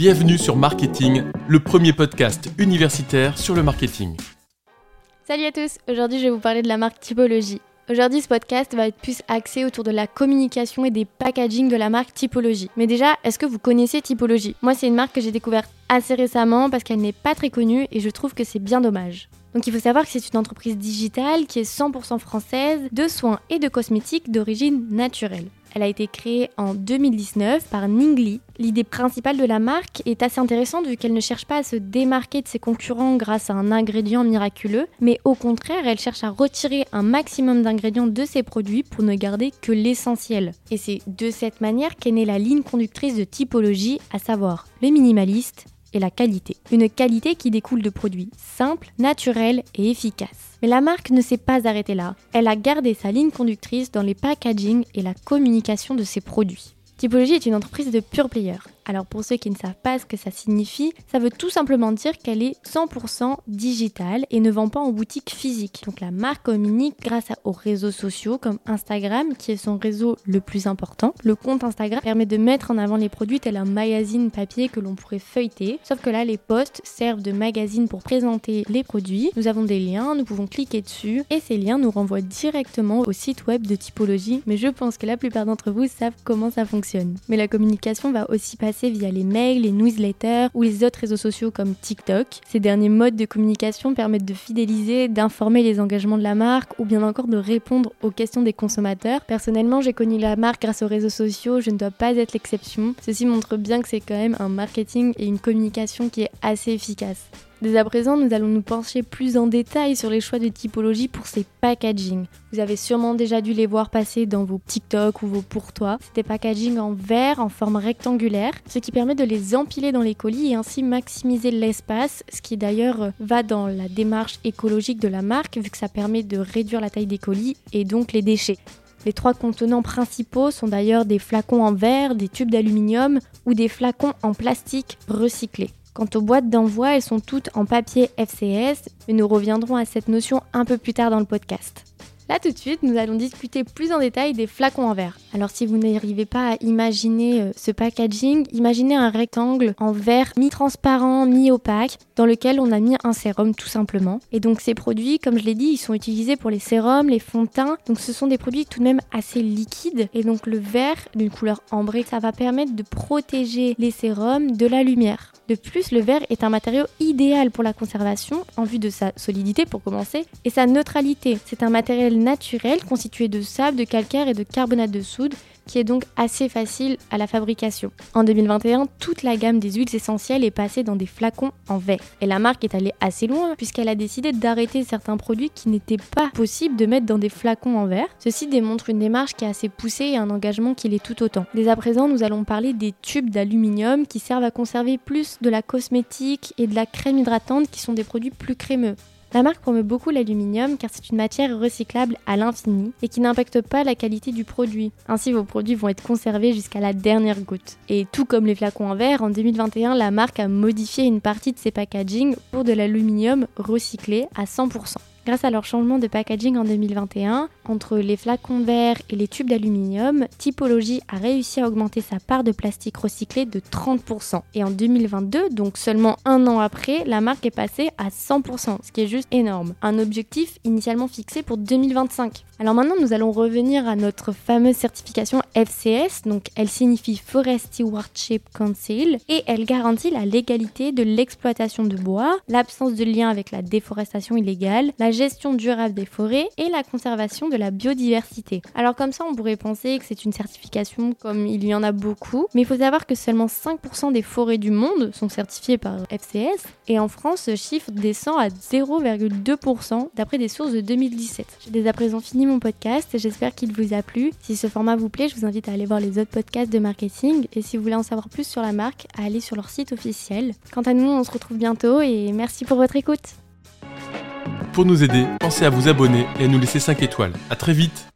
Bienvenue sur Marketing, le premier podcast universitaire sur le marketing. Salut à tous, aujourd'hui je vais vous parler de la marque Typologie. Aujourd'hui ce podcast va être plus axé autour de la communication et des packaging de la marque Typologie. Mais déjà, est-ce que vous connaissez Typologie? Moi c'est une marque que j'ai découverte assez récemment parce qu'elle n'est pas très connue et je trouve que c'est bien dommage. Donc il faut savoir que c'est une entreprise digitale qui est 100% française de soins et de cosmétiques d'origine naturelle. Elle a été créée en 2019 par Ningli. L'idée principale de la marque est assez intéressante vu qu'elle ne cherche pas à se démarquer de ses concurrents grâce à un ingrédient miraculeux, mais au contraire, elle cherche à retirer un maximum d'ingrédients de ses produits pour ne garder que l'essentiel. Et c'est de cette manière qu'est née la ligne conductrice de typologie, à savoir le minimaliste, et la qualité. Une qualité qui découle de produits simples, naturels et efficaces. Mais la marque ne s'est pas arrêtée là. Elle a gardé sa ligne conductrice dans les packaging et la communication de ses produits. Typologie est une entreprise de pure player. Alors pour ceux qui ne savent pas ce que ça signifie, ça veut tout simplement dire qu'elle est 100% digitale et ne vend pas en boutique physique. Donc la marque communique grâce aux réseaux sociaux comme Instagram qui est son réseau le plus important. Le compte Instagram permet de mettre en avant les produits tel un magazine papier que l'on pourrait feuilleter. Sauf que là les posts servent de magazine pour présenter les produits. Nous avons des liens, nous pouvons cliquer dessus et ces liens nous renvoient directement au site web de typologie. Mais je pense que la plupart d'entre vous savent comment ça fonctionne. Mais la communication va aussi passer via les mails, les newsletters ou les autres réseaux sociaux comme TikTok. Ces derniers modes de communication permettent de fidéliser, d'informer les engagements de la marque ou bien encore de répondre aux questions des consommateurs. Personnellement, j'ai connu la marque grâce aux réseaux sociaux, je ne dois pas être l'exception. Ceci montre bien que c'est quand même un marketing et une communication qui est assez efficace. Dès à présent, nous allons nous pencher plus en détail sur les choix de typologie pour ces packaging. Vous avez sûrement déjà dû les voir passer dans vos TikTok ou vos pourtois. C'est des packaging en verre en forme rectangulaire, ce qui permet de les empiler dans les colis et ainsi maximiser l'espace, ce qui d'ailleurs va dans la démarche écologique de la marque vu que ça permet de réduire la taille des colis et donc les déchets. Les trois contenants principaux sont d'ailleurs des flacons en verre, des tubes d'aluminium ou des flacons en plastique recyclés. Quant aux boîtes d'envoi, elles sont toutes en papier FCS, mais nous reviendrons à cette notion un peu plus tard dans le podcast. Là tout de suite, nous allons discuter plus en détail des flacons en verre. Alors si vous n'arrivez pas à imaginer euh, ce packaging, imaginez un rectangle en verre mi-transparent, mi-opaque, dans lequel on a mis un sérum tout simplement. Et donc ces produits, comme je l'ai dit, ils sont utilisés pour les sérums, les fonds de teint. Donc ce sont des produits tout de même assez liquides. Et donc le verre d'une couleur ambrée, ça va permettre de protéger les sérums de la lumière. De plus, le verre est un matériau idéal pour la conservation en vue de sa solidité pour commencer et sa neutralité. C'est un matériel naturel constitué de sable, de calcaire et de carbonate de soude qui est donc assez facile à la fabrication. En 2021, toute la gamme des huiles essentielles est passée dans des flacons en verre. Et la marque est allée assez loin puisqu'elle a décidé d'arrêter certains produits qui n'étaient pas possibles de mettre dans des flacons en verre. Ceci démontre une démarche qui est assez poussée et un engagement qui l'est tout autant. Dès à présent, nous allons parler des tubes d'aluminium qui servent à conserver plus de la cosmétique et de la crème hydratante qui sont des produits plus crémeux. La marque promeut beaucoup l'aluminium car c'est une matière recyclable à l'infini et qui n'impacte pas la qualité du produit. Ainsi, vos produits vont être conservés jusqu'à la dernière goutte. Et tout comme les flacons en verre, en 2021, la marque a modifié une partie de ses packaging pour de l'aluminium recyclé à 100%. Grâce à leur changement de packaging en 2021, entre les flacons verts et les tubes d'aluminium, Typologie a réussi à augmenter sa part de plastique recyclé de 30%. Et en 2022, donc seulement un an après, la marque est passée à 100%, ce qui est juste énorme. Un objectif initialement fixé pour 2025. Alors maintenant, nous allons revenir à notre fameuse certification FCS. Donc, elle signifie Forest Stewardship Council et elle garantit la légalité de l'exploitation de bois, l'absence de lien avec la déforestation illégale, la gestion durable des forêts et la conservation de la biodiversité. Alors comme ça, on pourrait penser que c'est une certification comme il y en a beaucoup, mais il faut savoir que seulement 5% des forêts du monde sont certifiées par FCS et en France, ce chiffre descend à 0,2% d'après des sources de 2017. J'ai dès à présent fini mon podcast, j'espère qu'il vous a plu. Si ce format vous plaît, je vous invite à aller voir les autres podcasts de marketing et si vous voulez en savoir plus sur la marque, à aller sur leur site officiel. Quant à nous, on se retrouve bientôt et merci pour votre écoute. Pour nous aider, pensez à vous abonner et à nous laisser 5 étoiles. A très vite